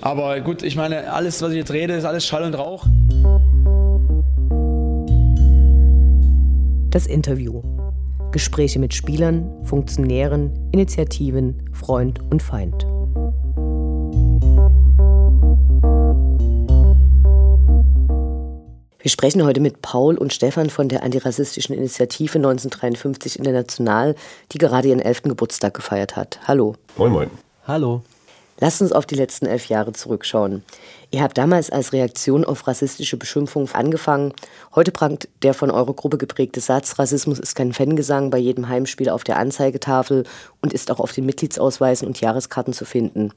Aber gut, ich meine, alles, was ich jetzt rede, ist alles Schall und Rauch. Das Interview. Gespräche mit Spielern, Funktionären, Initiativen, Freund und Feind. Wir sprechen heute mit Paul und Stefan von der antirassistischen Initiative 1953 International, die gerade ihren 11. Geburtstag gefeiert hat. Hallo. Moin, moin. Hallo. Lasst uns auf die letzten elf Jahre zurückschauen. Ihr habt damals als Reaktion auf rassistische Beschimpfungen angefangen. Heute prangt der von eurer Gruppe geprägte Satz, Rassismus ist kein Fangesang bei jedem Heimspiel auf der Anzeigetafel und ist auch auf den Mitgliedsausweisen und Jahreskarten zu finden.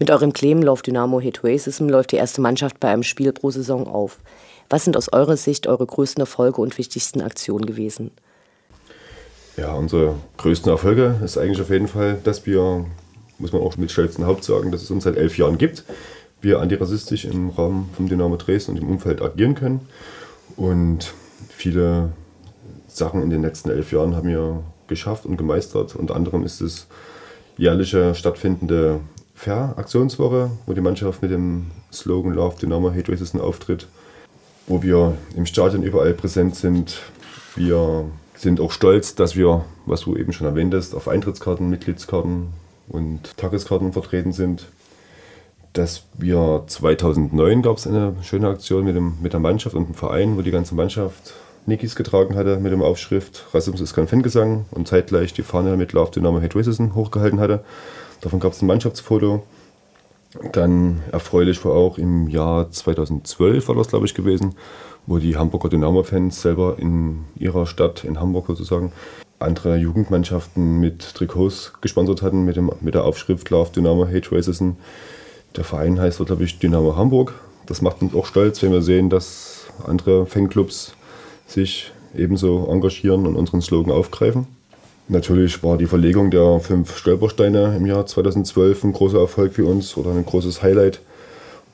Mit eurem Claim Love Dynamo Hate Racism läuft die erste Mannschaft bei einem Spiel pro Saison auf. Was sind aus eurer Sicht eure größten Erfolge und wichtigsten Aktionen gewesen? Ja, unsere größten Erfolge ist eigentlich auf jeden Fall, dass wir muss man auch mit und Haupt sagen, dass es uns seit elf Jahren gibt. Wir antirassistisch im Rahmen vom Dynamo Dresden und im Umfeld agieren können. Und viele Sachen in den letzten elf Jahren haben wir geschafft und gemeistert. Unter anderem ist es jährliche stattfindende Fair-Aktionswoche, wo die Mannschaft mit dem Slogan Love Dynamo Hate Racism auftritt, wo wir im Stadion überall präsent sind. Wir sind auch stolz, dass wir, was du eben schon erwähnt hast, auf Eintrittskarten, Mitgliedskarten und Tageskarten vertreten sind. Dass wir 2009 gab es eine schöne Aktion mit, dem, mit der Mannschaft und dem Verein, wo die ganze Mannschaft Nikis getragen hatte mit dem Aufschrift Rassismus ist kein Fangesang und zeitgleich die Fahne mit Love Dynamo Hate Racism hochgehalten hatte. Davon gab es ein Mannschaftsfoto. Dann erfreulich war auch im Jahr 2012 war das glaube ich gewesen, wo die Hamburger Dynamo-Fans selber in ihrer Stadt, in Hamburg sozusagen, andere Jugendmannschaften mit Trikots gesponsert hatten, mit, dem, mit der Aufschrift Love Dynamo Hate Racism. Der Verein heißt glaube ich, Dynamo Hamburg. Das macht uns auch stolz, wenn wir sehen, dass andere Fanclubs sich ebenso engagieren und unseren Slogan aufgreifen. Natürlich war die Verlegung der fünf Stolpersteine im Jahr 2012 ein großer Erfolg für uns oder ein großes Highlight,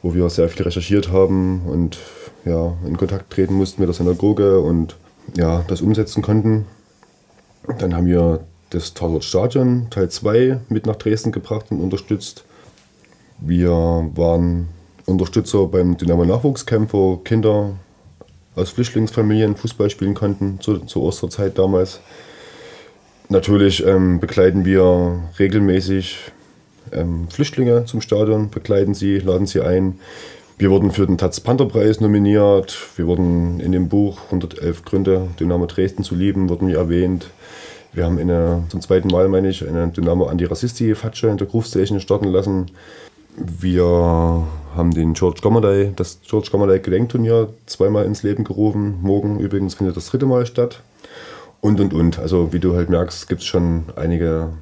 wo wir sehr viel recherchiert haben und ja, in Kontakt treten mussten mit der Synagoge und ja, das umsetzen konnten. Dann haben wir das Tatort Teil 2 mit nach Dresden gebracht und unterstützt. Wir waren Unterstützer beim Dynamo Nachwuchscamp, wo Kinder aus Flüchtlingsfamilien Fußball spielen konnten, zu, zur Osterzeit damals. Natürlich ähm, begleiten wir regelmäßig ähm, Flüchtlinge zum Stadion, begleiten sie, laden sie ein. Wir wurden für den Taz Panther Preis nominiert. Wir wurden in dem Buch 111 Gründe, Dynamo Dresden zu lieben, wurden wir erwähnt. Wir haben eine, zum zweiten Mal, meine ich, eine Dynamo Antirassisti-Fatsche in der Groove Station starten lassen. Wir haben den George Gomerday, das George Gomerday Gedenkturnier zweimal ins Leben gerufen. Morgen übrigens findet das dritte Mal statt. Und, und, und. Also wie du halt merkst, gibt es schon einige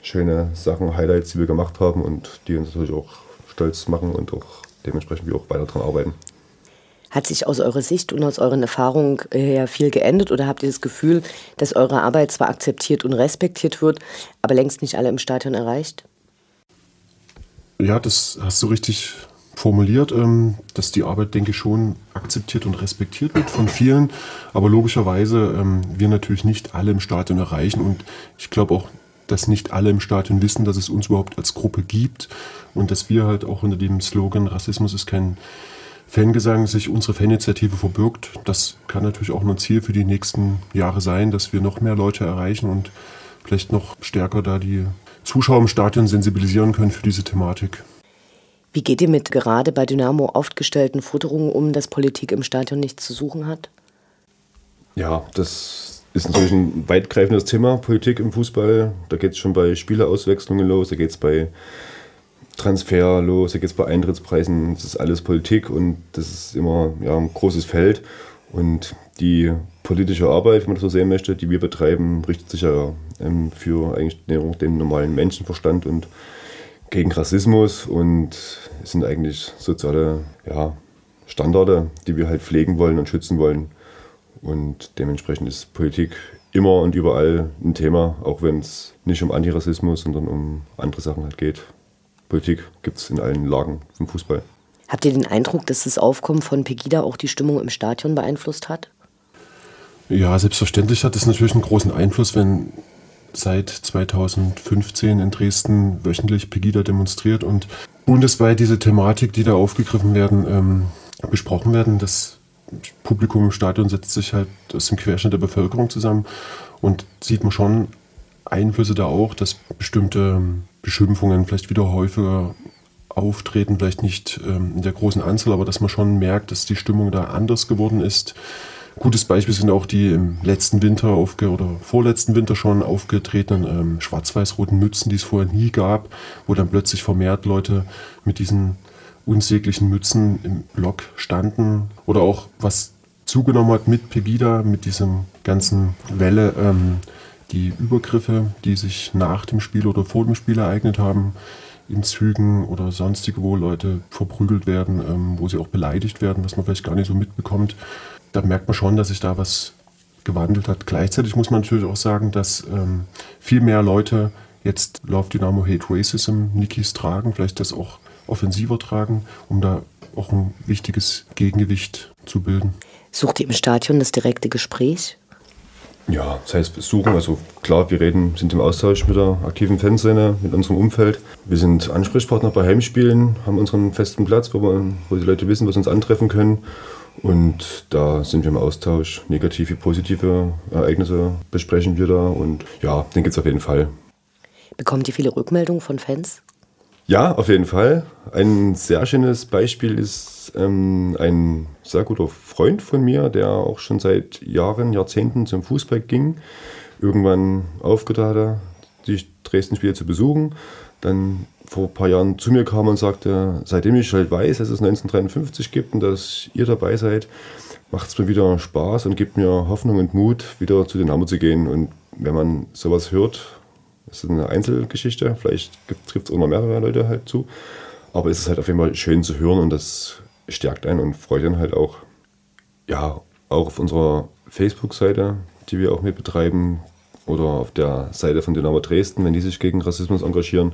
schöne Sachen, Highlights, die wir gemacht haben und die uns natürlich auch stolz machen und auch dementsprechend wir auch weiter daran arbeiten. Hat sich aus eurer Sicht und aus euren Erfahrungen her viel geändert oder habt ihr das Gefühl, dass eure Arbeit zwar akzeptiert und respektiert wird, aber längst nicht alle im Stadion erreicht? Ja, das hast du richtig formuliert, ähm, dass die Arbeit, denke ich, schon akzeptiert und respektiert wird von vielen. Aber logischerweise ähm, wir natürlich nicht alle im Stadion erreichen. Und ich glaube auch, dass nicht alle im Stadion wissen, dass es uns überhaupt als Gruppe gibt und dass wir halt auch unter dem Slogan Rassismus ist kein Fangesang sich unsere Faninitiative verbirgt. Das kann natürlich auch ein Ziel für die nächsten Jahre sein, dass wir noch mehr Leute erreichen und vielleicht noch stärker da die Zuschauer im Stadion sensibilisieren können für diese Thematik. Wie geht ihr mit gerade bei Dynamo aufgestellten Futterungen um, dass Politik im Stadion nichts zu suchen hat? Ja, das ist natürlich ein weitgreifendes Thema, Politik im Fußball. Da geht es schon bei Spielerauswechslungen los, da geht es bei Transfer los, da geht es bei Eintrittspreisen, das ist alles Politik und das ist immer ja, ein großes Feld. Und die politische Arbeit, wenn man das so sehen möchte, die wir betreiben, richtet sich ja ähm, für eigentlich den, normalen Menschenverstand und gegen Rassismus und sind eigentlich soziale ja, Standarde, die wir halt pflegen wollen und schützen wollen. Und dementsprechend ist Politik immer und überall ein Thema, auch wenn es nicht um Antirassismus, sondern um andere Sachen halt geht. Politik gibt es in allen Lagen im Fußball. Habt ihr den Eindruck, dass das Aufkommen von Pegida auch die Stimmung im Stadion beeinflusst hat? Ja, selbstverständlich hat es natürlich einen großen Einfluss, wenn seit 2015 in Dresden wöchentlich Pegida demonstriert und bundesweit diese Thematik, die da aufgegriffen werden, ähm, besprochen werden. Das Publikum im Stadion setzt sich halt aus dem Querschnitt der Bevölkerung zusammen und sieht man schon Einflüsse da auch, dass bestimmte Beschimpfungen vielleicht wieder häufiger auftreten, vielleicht nicht ähm, in der großen Anzahl, aber dass man schon merkt, dass die Stimmung da anders geworden ist. Gutes Beispiel sind auch die im letzten Winter aufge oder vorletzten Winter schon aufgetretenen ähm, schwarz-weiß-roten Mützen, die es vorher nie gab, wo dann plötzlich vermehrt Leute mit diesen unsäglichen Mützen im Block standen. Oder auch was zugenommen hat mit Pegida, mit diesem ganzen Welle, ähm, die Übergriffe, die sich nach dem Spiel oder vor dem Spiel ereignet haben, in Zügen oder sonstige, wo Leute verprügelt werden, ähm, wo sie auch beleidigt werden, was man vielleicht gar nicht so mitbekommt. Da merkt man schon, dass sich da was gewandelt hat. Gleichzeitig muss man natürlich auch sagen, dass ähm, viel mehr Leute jetzt Love Dynamo Hate Racism Nikis tragen, vielleicht das auch offensiver tragen, um da auch ein wichtiges Gegengewicht zu bilden. Sucht ihr im Stadion das direkte Gespräch? Ja, das heißt besuchen. Also klar, wir reden, sind im Austausch mit der aktiven Fanszene, mit unserem Umfeld. Wir sind Ansprechpartner bei Heimspielen, haben unseren festen Platz, wo, wir, wo die Leute wissen, was uns antreffen können. Und da sind wir im Austausch. Negative, positive Ereignisse besprechen wir da. Und ja, den gibt es auf jeden Fall. Bekommt ihr viele Rückmeldungen von Fans? Ja, auf jeden Fall. Ein sehr schönes Beispiel ist ähm, ein sehr guter Freund von mir, der auch schon seit Jahren, Jahrzehnten zum Fußball ging. Irgendwann aufgedacht hatte, die Dresden-Spiele zu besuchen. Dann vor ein paar Jahren zu mir kam und sagte, seitdem ich halt weiß, dass es 1953 gibt und dass ihr dabei seid, macht es mir wieder Spaß und gibt mir Hoffnung und Mut, wieder zu den Hammer zu gehen. Und wenn man sowas hört, das ist eine Einzelgeschichte, vielleicht trifft es auch noch mehrere Leute halt zu. Aber es ist halt auf jeden Fall schön zu hören und das stärkt einen und freut einen halt auch. Ja, auch auf unserer Facebook-Seite, die wir auch mit betreiben, oder auf der Seite von Dynamo Dresden, wenn die sich gegen Rassismus engagieren,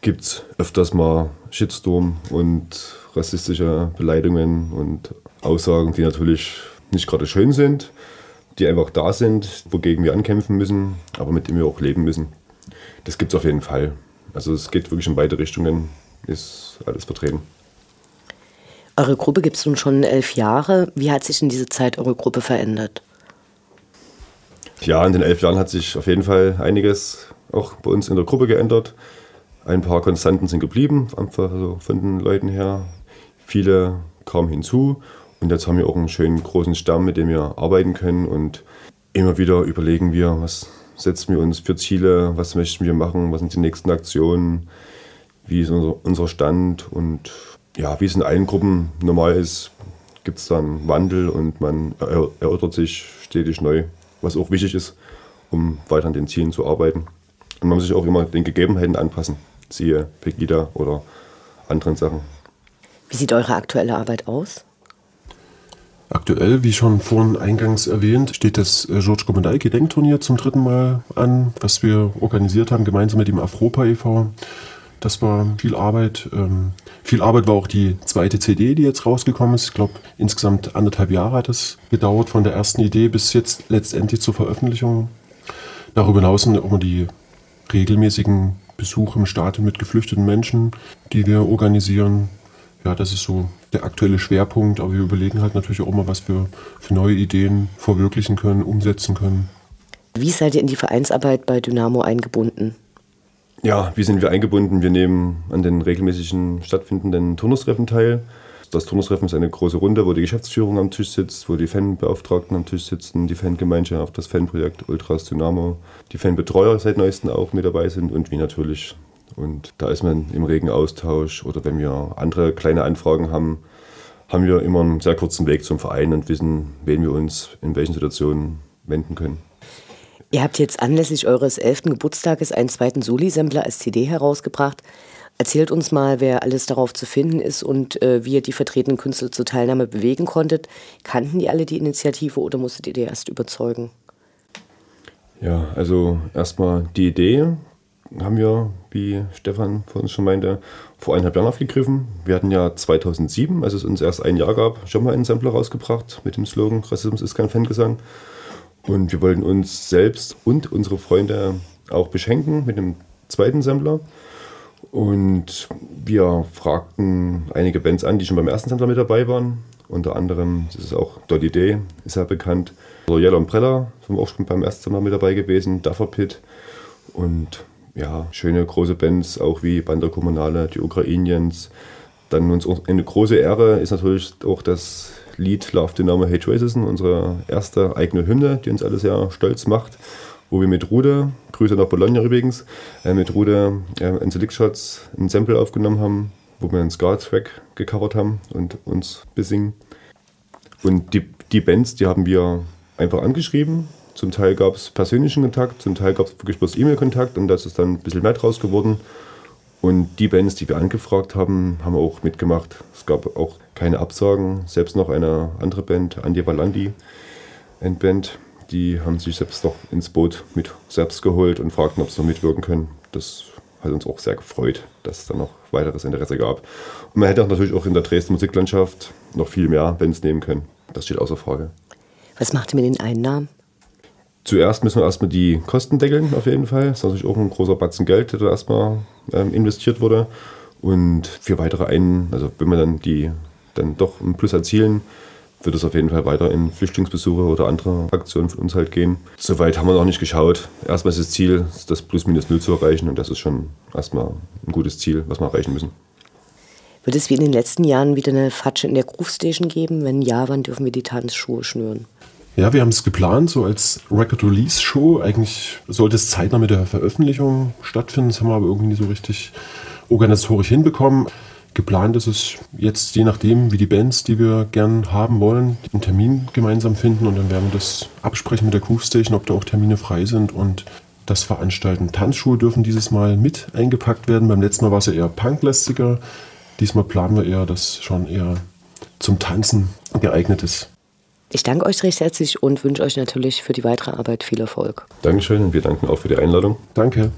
gibt es öfters mal Shitstorm und rassistische Beleidigungen und Aussagen, die natürlich nicht gerade schön sind die einfach da sind, wogegen wir ankämpfen müssen, aber mit denen wir auch leben müssen. Das gibt es auf jeden Fall. Also es geht wirklich in beide Richtungen, ist alles vertreten. Eure Gruppe gibt es nun schon elf Jahre. Wie hat sich in dieser Zeit eure Gruppe verändert? Ja, in den elf Jahren hat sich auf jeden Fall einiges auch bei uns in der Gruppe geändert. Ein paar Konstanten sind geblieben, einfach so von den Leuten her. Viele kamen hinzu und jetzt haben wir auch einen schönen großen Stamm, mit dem wir arbeiten können und immer wieder überlegen wir, was setzen wir uns für Ziele, was möchten wir machen, was sind die nächsten Aktionen, wie ist unser, unser Stand und ja, wie es in allen Gruppen normal ist, gibt es dann Wandel und man erörtert sich stetig neu, was auch wichtig ist, um weiter an den Zielen zu arbeiten. Und man muss sich auch immer den Gegebenheiten anpassen, siehe Pegida oder anderen Sachen. Wie sieht eure aktuelle Arbeit aus? Aktuell, wie schon vorhin eingangs erwähnt, steht das äh, George Gomendai Gedenkturnier zum dritten Mal an, was wir organisiert haben, gemeinsam mit dem Afropa e.V. Das war viel Arbeit. Ähm, viel Arbeit war auch die zweite CD, die jetzt rausgekommen ist. Ich glaube, insgesamt anderthalb Jahre hat es gedauert, von der ersten Idee bis jetzt letztendlich zur Veröffentlichung. Darüber hinaus sind auch die regelmäßigen Besuche im Stadion mit geflüchteten Menschen, die wir organisieren. Ja, das ist so der aktuelle Schwerpunkt, aber wir überlegen halt natürlich auch immer, was wir für neue Ideen verwirklichen können, umsetzen können. Wie seid ihr in die Vereinsarbeit bei Dynamo eingebunden? Ja, wie sind wir eingebunden? Wir nehmen an den regelmäßigen stattfindenden Turnustreffen teil. Das Turnustreffen ist eine große Runde, wo die Geschäftsführung am Tisch sitzt, wo die Fanbeauftragten am Tisch sitzen, die Fangemeinschaft, das Fanprojekt Ultras Dynamo, die Fanbetreuer seit neuestem auch mit dabei sind und wie natürlich und da ist man im regen Austausch oder wenn wir andere kleine Anfragen haben, haben wir immer einen sehr kurzen Weg zum Verein und wissen, wen wir uns in welchen Situationen wenden können. Ihr habt jetzt anlässlich eures 11. Geburtstages einen zweiten Soli-Sampler als CD herausgebracht. Erzählt uns mal, wer alles darauf zu finden ist und äh, wie ihr die vertretenen Künstler zur Teilnahme bewegen konntet. Kannten die alle die Initiative oder musstet ihr die erst überzeugen? Ja, also erstmal die Idee haben wir, wie Stefan vor uns schon meinte, vor eineinhalb Jahren aufgegriffen. Wir hatten ja 2007, als es uns erst ein Jahr gab, schon mal einen Sampler rausgebracht mit dem Slogan Rassismus ist kein Fangesang. Und wir wollten uns selbst und unsere Freunde auch beschenken mit dem zweiten Sampler. Und wir fragten einige Bands an, die schon beim ersten Sammler mit dabei waren. Unter anderem das ist auch Dolly Day, ist ja bekannt. Also Yellow Umbrella, sind auch schon beim ersten Sammler mit dabei gewesen. Duffer Pit und ja, schöne große Bands, auch wie Banda Kommunale, die Ukrainians. Dann uns eine große Ehre ist natürlich auch das Lied Love Dynamo Hate Racism, unsere erste eigene Hymne, die uns alle sehr stolz macht, wo wir mit Rude, Grüße nach Bologna übrigens, äh, mit Rude äh, in Select Shots ein Sample aufgenommen haben, wo wir einen Ska-Track gecovert haben und uns besingen. Und die, die Bands, die haben wir einfach angeschrieben. Zum Teil gab es persönlichen Kontakt, zum Teil gab es wirklich bloß E-Mail-Kontakt und das ist dann ein bisschen mehr draus geworden. Und die Bands, die wir angefragt haben, haben auch mitgemacht. Es gab auch keine Absagen. Selbst noch eine andere Band, Andi Valandi, Endband, die haben sich selbst noch ins Boot mit selbst geholt und fragten, ob sie noch mitwirken können. Das hat uns auch sehr gefreut, dass es dann noch weiteres Interesse gab. Und man hätte auch natürlich auch in der Dresden Musiklandschaft noch viel mehr Bands nehmen können. Das steht außer Frage. Was macht ihr mit den Einnahmen? Zuerst müssen wir erstmal die Kosten deckeln, auf jeden Fall. Das ist natürlich auch ein großer Batzen Geld, der da erstmal ähm, investiert wurde. Und für weitere Einen, also wenn wir dann die dann doch einen Plus erzielen, wird es auf jeden Fall weiter in Flüchtlingsbesuche oder andere Aktionen von uns halt gehen. Soweit haben wir noch nicht geschaut. Erstmal ist das Ziel, das Plus minus Null zu erreichen und das ist schon erstmal ein gutes Ziel, was wir erreichen müssen. Wird es wie in den letzten Jahren wieder eine Fatsche in der Groove Station geben? Wenn ja, wann dürfen wir die Tanzschuhe schnüren? Ja, wir haben es geplant, so als Record-Release-Show. Eigentlich sollte es zeitnah mit der Veröffentlichung stattfinden. Das haben wir aber irgendwie nicht so richtig organisatorisch hinbekommen. Geplant ist es jetzt, je nachdem, wie die Bands, die wir gern haben wollen, einen Termin gemeinsam finden und dann werden wir das absprechen mit der Groove Station, ob da auch Termine frei sind und das veranstalten. Tanzschuhe dürfen dieses Mal mit eingepackt werden. Beim letzten Mal war es ja eher punklästiger. Diesmal planen wir eher, dass schon eher zum Tanzen geeignet ist. Ich danke euch recht herzlich und wünsche euch natürlich für die weitere Arbeit viel Erfolg. Dankeschön und wir danken auch für die Einladung. Danke.